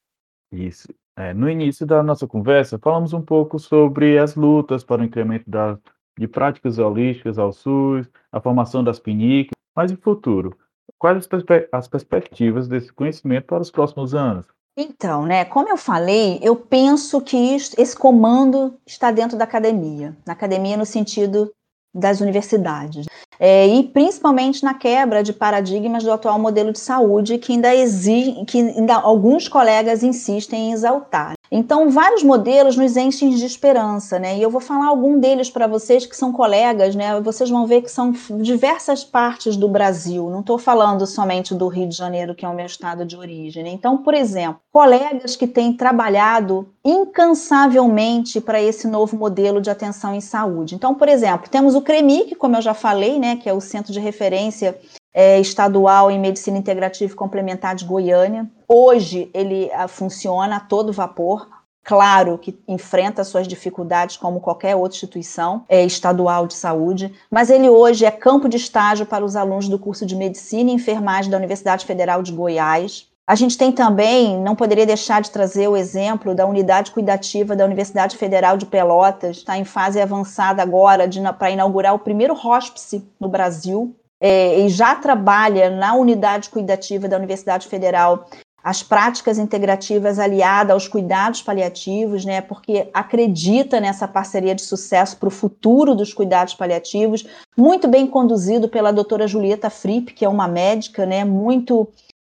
isso. É, no início da nossa conversa, falamos um pouco sobre as lutas para o incremento da, de práticas holísticas ao SUS, a formação das PNIC, mas no futuro, quais as, perspe as perspectivas desse conhecimento para os próximos anos? Então, né, como eu falei, eu penso que isso, esse comando está dentro da academia, na academia no sentido das universidades. É, e principalmente na quebra de paradigmas do atual modelo de saúde que ainda exige, que ainda alguns colegas insistem em exaltar. Então, vários modelos nos enchem de esperança, né? E eu vou falar algum deles para vocês que são colegas, né? Vocês vão ver que são diversas partes do Brasil. Não estou falando somente do Rio de Janeiro, que é o meu estado de origem. Né? Então, por exemplo, colegas que têm trabalhado incansavelmente para esse novo modelo de atenção em saúde. Então, por exemplo, temos o CREMIC, como eu já falei, né? Que é o Centro de Referência é, estadual em medicina integrativa e complementar de Goiânia. Hoje ele a, ah, funciona a todo vapor. Claro que enfrenta suas dificuldades como qualquer outra instituição é, estadual de saúde, mas ele hoje é campo de estágio para os alunos do curso de Medicina e Enfermagem da Universidade Federal de Goiás. A gente tem também, não poderia deixar de trazer o exemplo da unidade cuidativa da Universidade Federal de Pelotas, está em fase avançada agora para inaugurar o primeiro hospice no Brasil, é, e já trabalha na unidade cuidativa da Universidade Federal as práticas integrativas aliadas aos cuidados paliativos, né, porque acredita nessa parceria de sucesso para o futuro dos cuidados paliativos, muito bem conduzido pela doutora Julieta Fripp, que é uma médica, né, muito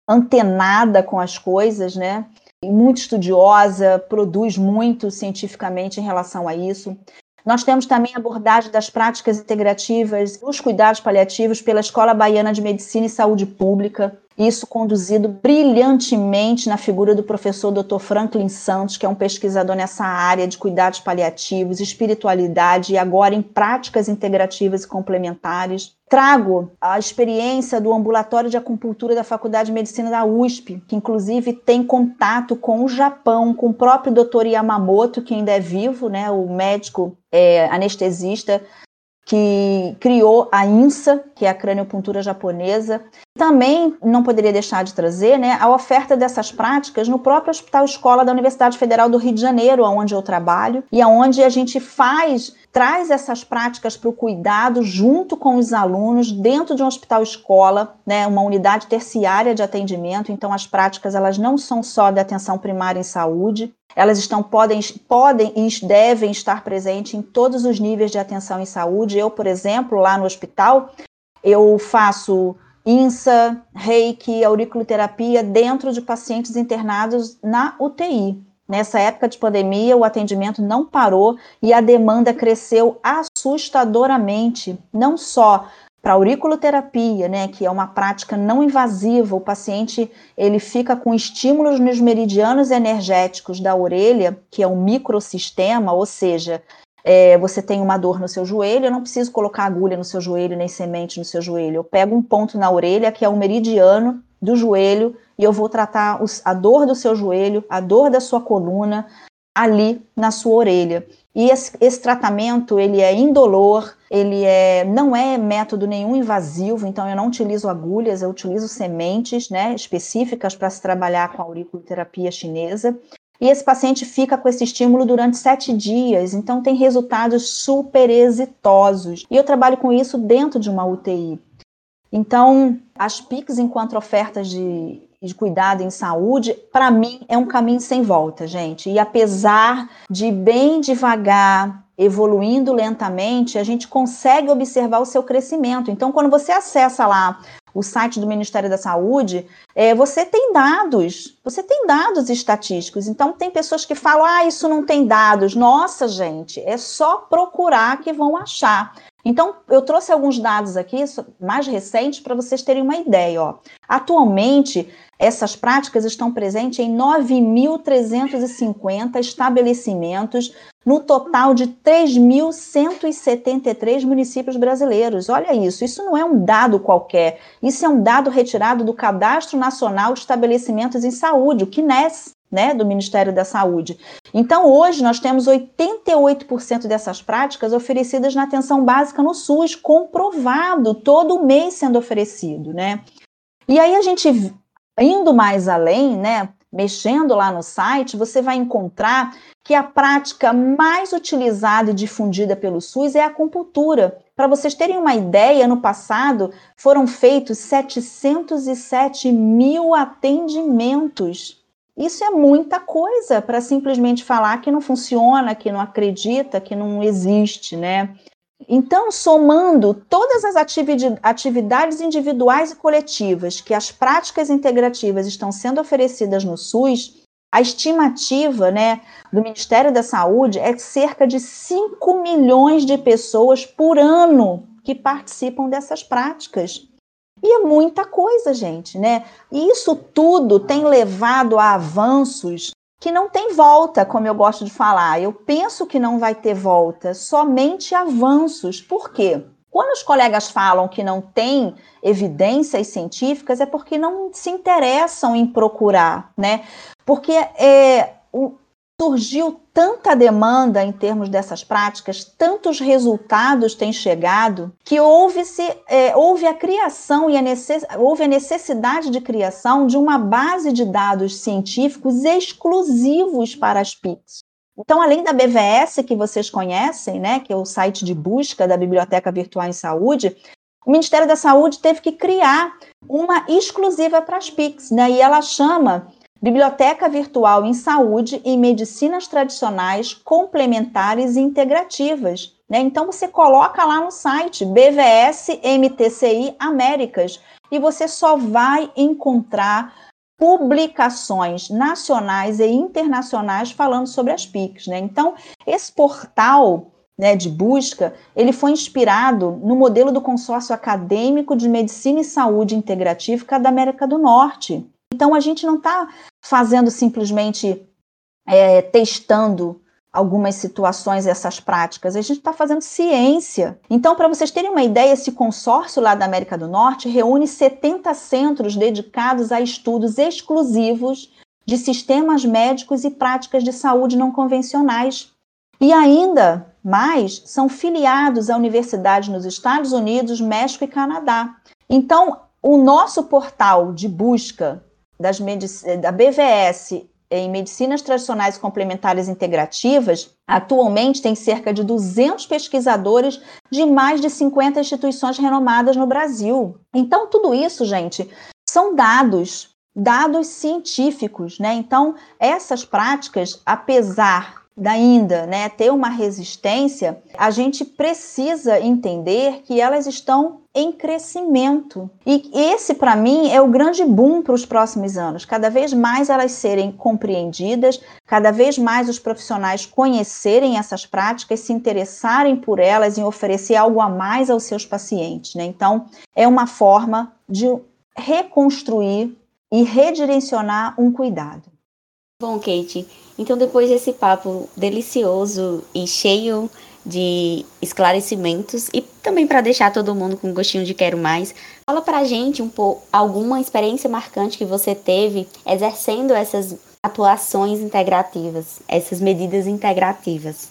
antenada com as coisas, né, muito estudiosa, produz muito cientificamente em relação a isso. Nós temos também a abordagem das práticas integrativas, os cuidados paliativos pela Escola Baiana de Medicina e Saúde Pública, isso conduzido brilhantemente na figura do professor Dr. Franklin Santos, que é um pesquisador nessa área de cuidados paliativos, espiritualidade e agora em práticas integrativas e complementares. Trago a experiência do ambulatório de acupuntura da Faculdade de Medicina da USP, que inclusive tem contato com o Japão, com o próprio Dr. Yamamoto, que ainda é vivo, né, o médico é, anestesista que criou a INSA, que é a craniopuntura japonesa. Também não poderia deixar de trazer né, a oferta dessas práticas no próprio Hospital Escola da Universidade Federal do Rio de Janeiro, onde eu trabalho, e onde a gente faz traz essas práticas para o cuidado junto com os alunos dentro de um hospital escola, né, uma unidade terciária de atendimento. Então as práticas elas não são só de atenção primária em saúde, elas estão podem podem e devem estar presentes em todos os níveis de atenção em saúde. Eu, por exemplo, lá no hospital, eu faço INSA, reiki, auriculoterapia dentro de pacientes internados na UTI. Nessa época de pandemia, o atendimento não parou e a demanda cresceu assustadoramente, não só para auriculoterapia, né, que é uma prática não invasiva, o paciente ele fica com estímulos nos meridianos energéticos da orelha, que é um microsistema, ou seja, é, você tem uma dor no seu joelho, eu não preciso colocar agulha no seu joelho, nem semente no seu joelho. Eu pego um ponto na orelha, que é o meridiano do joelho, e eu vou tratar os, a dor do seu joelho, a dor da sua coluna, ali na sua orelha. E esse, esse, tratamento ele é indolor, ele é, não é método nenhum invasivo, então eu não utilizo agulhas, eu utilizo sementes né, específicas para se trabalhar com a auriculoterapia chinesa. E esse paciente fica com esse estímulo durante sete dias, então tem resultados super exitosos. E eu trabalho com isso dentro de uma UTI. Então, as PICs, enquanto ofertas de, de cuidado em saúde, para mim é um caminho sem volta, gente. E apesar de bem devagar, evoluindo lentamente, a gente consegue observar o seu crescimento. Então, quando você acessa lá o site do Ministério da Saúde, é, você tem dados, você tem dados estatísticos. Então, tem pessoas que falam, ah, isso não tem dados. Nossa, gente, é só procurar que vão achar. Então, eu trouxe alguns dados aqui, mais recentes, para vocês terem uma ideia. Ó. Atualmente, essas práticas estão presentes em 9.350 estabelecimentos, no total de 3.173 municípios brasileiros. Olha isso, isso não é um dado qualquer, isso é um dado retirado do Cadastro Nacional de Estabelecimentos em Saúde, o CNES né, do Ministério da Saúde. Então, hoje, nós temos 88% dessas práticas oferecidas na atenção básica no SUS, comprovado, todo mês sendo oferecido, né? E aí, a gente, indo mais além, né, mexendo lá no site, você vai encontrar que a prática mais utilizada e difundida pelo SUS é a acupuntura. Para vocês terem uma ideia, no passado foram feitos 707 mil atendimentos isso é muita coisa para simplesmente falar que não funciona, que não acredita, que não existe, né? Então, somando todas as atividades individuais e coletivas que as práticas integrativas estão sendo oferecidas no SUS, a estimativa né, do Ministério da Saúde é cerca de 5 milhões de pessoas por ano que participam dessas práticas. E é muita coisa, gente, né? E isso tudo tem levado a avanços que não tem volta, como eu gosto de falar. Eu penso que não vai ter volta, somente avanços. Por quê? Quando os colegas falam que não tem evidências científicas, é porque não se interessam em procurar, né? Porque é, o, surgiu tanta demanda em termos dessas práticas, tantos resultados têm chegado, que houve-se, é, houve a criação e a necess, houve a necessidade de criação de uma base de dados científicos exclusivos para as PICs. Então, além da BVS, que vocês conhecem, né, que é o site de busca da Biblioteca Virtual em Saúde, o Ministério da Saúde teve que criar uma exclusiva para as PICs, né, e ela chama Biblioteca Virtual em Saúde e Medicinas Tradicionais Complementares e Integrativas. Né? Então, você coloca lá no site BVS MTCI Américas e você só vai encontrar publicações nacionais e internacionais falando sobre as PICs. Né? Então, esse portal né, de busca, ele foi inspirado no modelo do consórcio acadêmico de medicina e saúde integrativa da América do Norte, então, a gente não está fazendo simplesmente é, testando algumas situações, essas práticas, a gente está fazendo ciência. Então, para vocês terem uma ideia, esse consórcio lá da América do Norte reúne 70 centros dedicados a estudos exclusivos de sistemas médicos e práticas de saúde não convencionais. E ainda mais, são filiados a universidades nos Estados Unidos, México e Canadá. Então, o nosso portal de busca das da BVS em medicinas tradicionais complementares integrativas, atualmente tem cerca de 200 pesquisadores de mais de 50 instituições renomadas no Brasil. Então, tudo isso, gente, são dados, dados científicos, né? Então, essas práticas, apesar ainda né, ter uma resistência, a gente precisa entender que elas estão em crescimento. E esse, para mim, é o grande boom para os próximos anos. Cada vez mais elas serem compreendidas, cada vez mais os profissionais conhecerem essas práticas, se interessarem por elas e oferecer algo a mais aos seus pacientes. Né? Então, é uma forma de reconstruir e redirecionar um cuidado. Bom, Kate, então depois desse papo delicioso e cheio de esclarecimentos e também para deixar todo mundo com gostinho de quero mais, fala pra gente um pouco alguma experiência marcante que você teve exercendo essas atuações integrativas, essas medidas integrativas.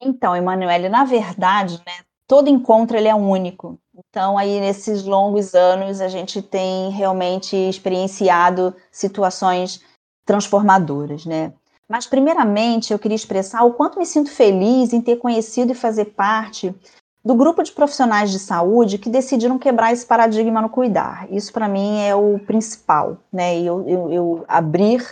Então, Emanuele, na verdade, né, todo encontro ele é único. Então, aí nesses longos anos a gente tem realmente experienciado situações transformadoras, né? Mas, primeiramente, eu queria expressar o quanto me sinto feliz em ter conhecido e fazer parte do grupo de profissionais de saúde que decidiram quebrar esse paradigma no cuidar. Isso, para mim, é o principal, né? Eu, eu, eu abrir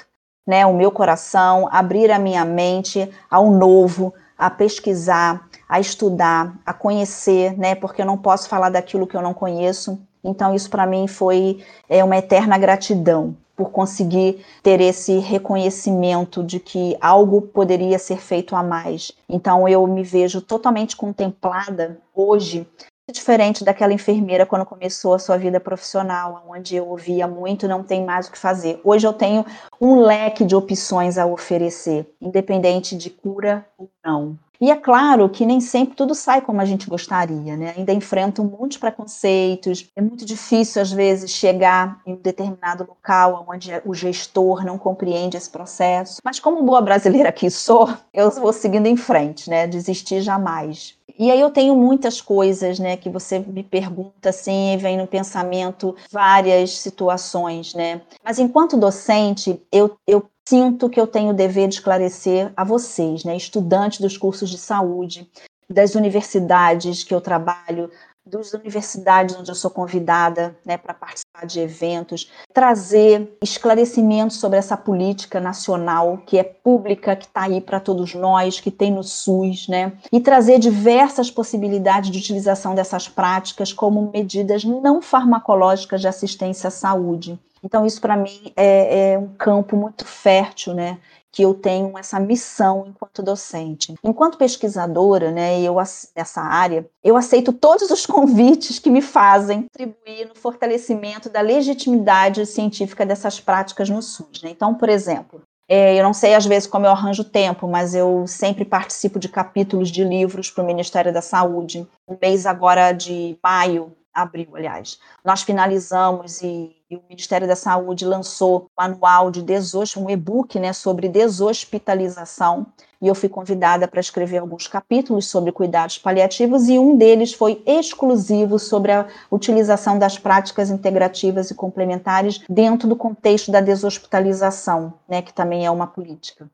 né, o meu coração, abrir a minha mente ao novo, a pesquisar, a estudar, a conhecer, né? Porque eu não posso falar daquilo que eu não conheço. Então, isso para mim foi é, uma eterna gratidão por conseguir ter esse reconhecimento de que algo poderia ser feito a mais. Então, eu me vejo totalmente contemplada hoje diferente daquela enfermeira quando começou a sua vida profissional, onde eu ouvia muito, não tem mais o que fazer. Hoje eu tenho um leque de opções a oferecer, independente de cura ou não. E é claro que nem sempre tudo sai como a gente gostaria, né? Ainda enfrento muitos preconceitos, é muito difícil às vezes chegar em um determinado local onde o gestor não compreende esse processo. Mas como boa brasileira que sou, eu vou seguindo em frente, né? Desistir jamais. E aí eu tenho muitas coisas, né, que você me pergunta assim, e vem no pensamento várias situações, né? Mas enquanto docente, eu, eu sinto que eu tenho o dever de esclarecer a vocês, né, estudantes dos cursos de saúde, das universidades que eu trabalho, das universidades onde eu sou convidada né, para participar de eventos, trazer esclarecimentos sobre essa política nacional que é pública, que está aí para todos nós, que tem no SUS, né, e trazer diversas possibilidades de utilização dessas práticas como medidas não farmacológicas de assistência à saúde. Então, isso para mim é, é, um campo muito fértil, né? Que eu tenho essa missão enquanto docente. Enquanto pesquisadora, né, eu, nessa área, eu aceito todos os convites que me fazem contribuir no fortalecimento da legitimidade científica dessas práticas no SUS. Né? Então, por exemplo, é, eu não sei às vezes como eu arranjo tempo, mas eu sempre participo de capítulos de livros para o Ministério da Saúde. O mês agora de maio abril, aliás. Nós finalizamos e, e, o Ministério da Saúde lançou um manual de desos, um e-book né, sobre deshospitalização, e eu fui convidada para escrever alguns capítulos sobre cuidados paliativos, e um deles foi exclusivo sobre a utilização das práticas integrativas e complementares dentro do contexto da deshospitalização, né, que também é uma política.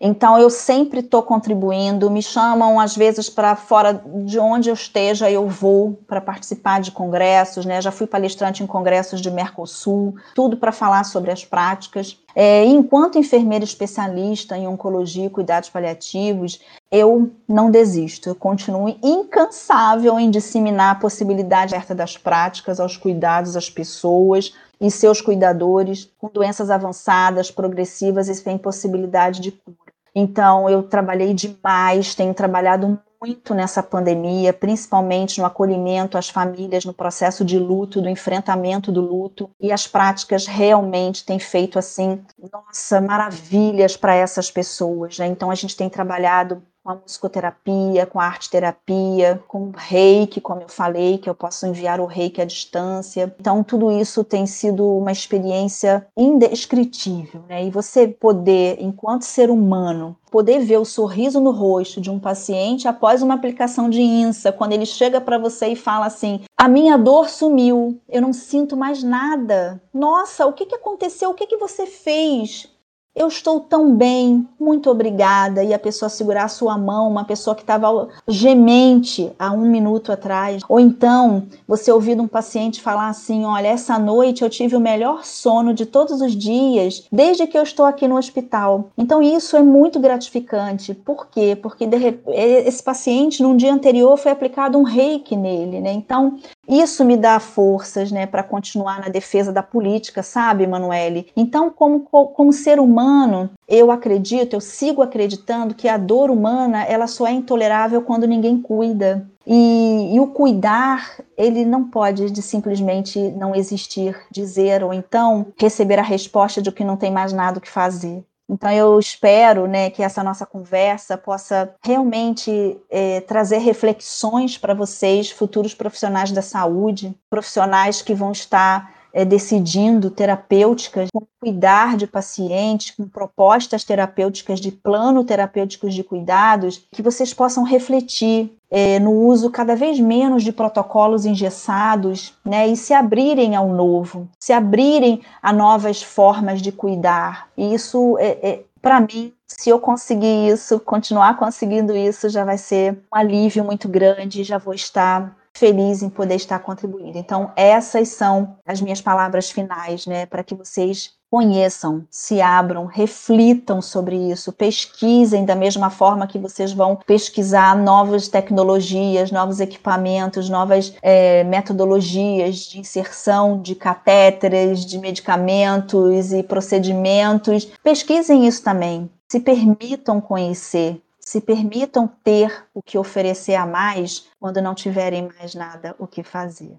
Então, eu sempre estou contribuindo, me chamam às vezes para fora de onde eu esteja, eu vou para participar de congressos, né? Já fui palestrante em congressos de Mercosul, tudo para falar sobre as práticas. É, enquanto enfermeira especialista em oncologia e cuidados paliativos, eu não desisto, eu continuo incansável em disseminar a possibilidade aberta das práticas aos cuidados às pessoas, e seus cuidadores com doenças avançadas, progressivas e sem possibilidade de cura. Então, eu trabalhei demais, tenho trabalhado muito nessa pandemia, principalmente no acolhimento às famílias no processo de luto, do enfrentamento do luto, e as práticas realmente têm feito assim, nossa, maravilhas para essas pessoas. Né? Então a gente tem trabalhado com a musicoterapia, com a arte terapia, com o reiki, como eu falei, que eu posso enviar o reiki à distância. Então, tudo isso tem sido uma experiência indescritível, né? E você poder, enquanto ser humano, poder ver o sorriso no rosto de um paciente após uma aplicação de INSA, quando ele chega para você e fala assim: a minha dor sumiu, eu não sinto mais nada. Nossa, o que, que aconteceu? O que, que você fez? Eu estou tão bem, muito obrigada, e a pessoa segurar a sua mão, uma pessoa que estava gemente há um minuto atrás, ou então você ouvir um paciente falar assim: olha, essa noite eu tive o melhor sono de todos os dias, desde que eu estou aqui no hospital. Então isso é muito gratificante. Por quê? Porque esse paciente, num dia anterior, foi aplicado um reiki nele, né? Então isso me dá forças, né, para continuar na defesa da política, sabe, Manuele? Então, como, como ser humano, eu acredito, eu sigo acreditando que a dor humana ela só é intolerável quando ninguém cuida. E, e, o cuidar, ele não pode de simplesmente não existir, dizer ou então receber a resposta de que não tem mais nada o que fazer. Então eu espero, né, que essa nossa conversa possa realmente é, trazer reflexões para vocês, futuros profissionais da saúde, profissionais que vão estar é, decidindo terapêuticas, cuidar de pacientes, com propostas terapêuticas de plano terapêuticos de cuidados, que vocês possam refletir é, no uso cada vez menos de protocolos engessados, né, e se abrirem ao novo, se abrirem a novas formas de cuidar. E isso, é, é para mim, se eu conseguir isso, continuar conseguindo isso, já vai ser um alívio muito grande, já vou estar feliz em poder estar contribuindo. Então, essas são as minhas palavras finais, né, para que vocês conheçam, se abram, reflitam sobre isso, pesquisem da mesma forma que vocês vão pesquisar novas tecnologias, novos equipamentos, novas é, metodologias de inserção de catéteres, de medicamentos e procedimentos. Pesquisem isso também. Se permitam conhecer, se permitam ter o que oferecer a mais quando não tiverem mais nada o que fazer.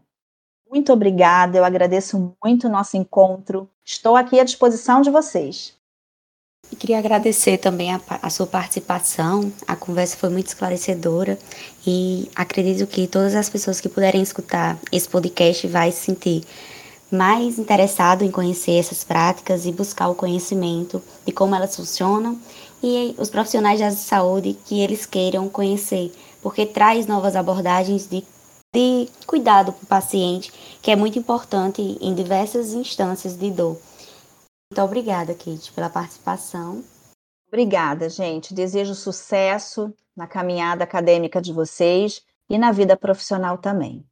Muito obrigada, eu agradeço muito o nosso encontro. Estou aqui à disposição de vocês. Queria agradecer também a, a, sua participação. A conversa foi muito esclarecedora e acredito que todas as pessoas que puderem escutar esse podcast vai se sentir mais interessado em conhecer essas práticas e buscar o conhecimento de como elas funcionam e os profissionais da saúde que eles queiram conhecer, porque traz novas abordagens de de cuidado para o paciente, que é muito importante em diversas instâncias de dor. Muito obrigada, Kate, pela participação. Obrigada, gente. Desejo sucesso na caminhada acadêmica de vocês e na vida profissional também.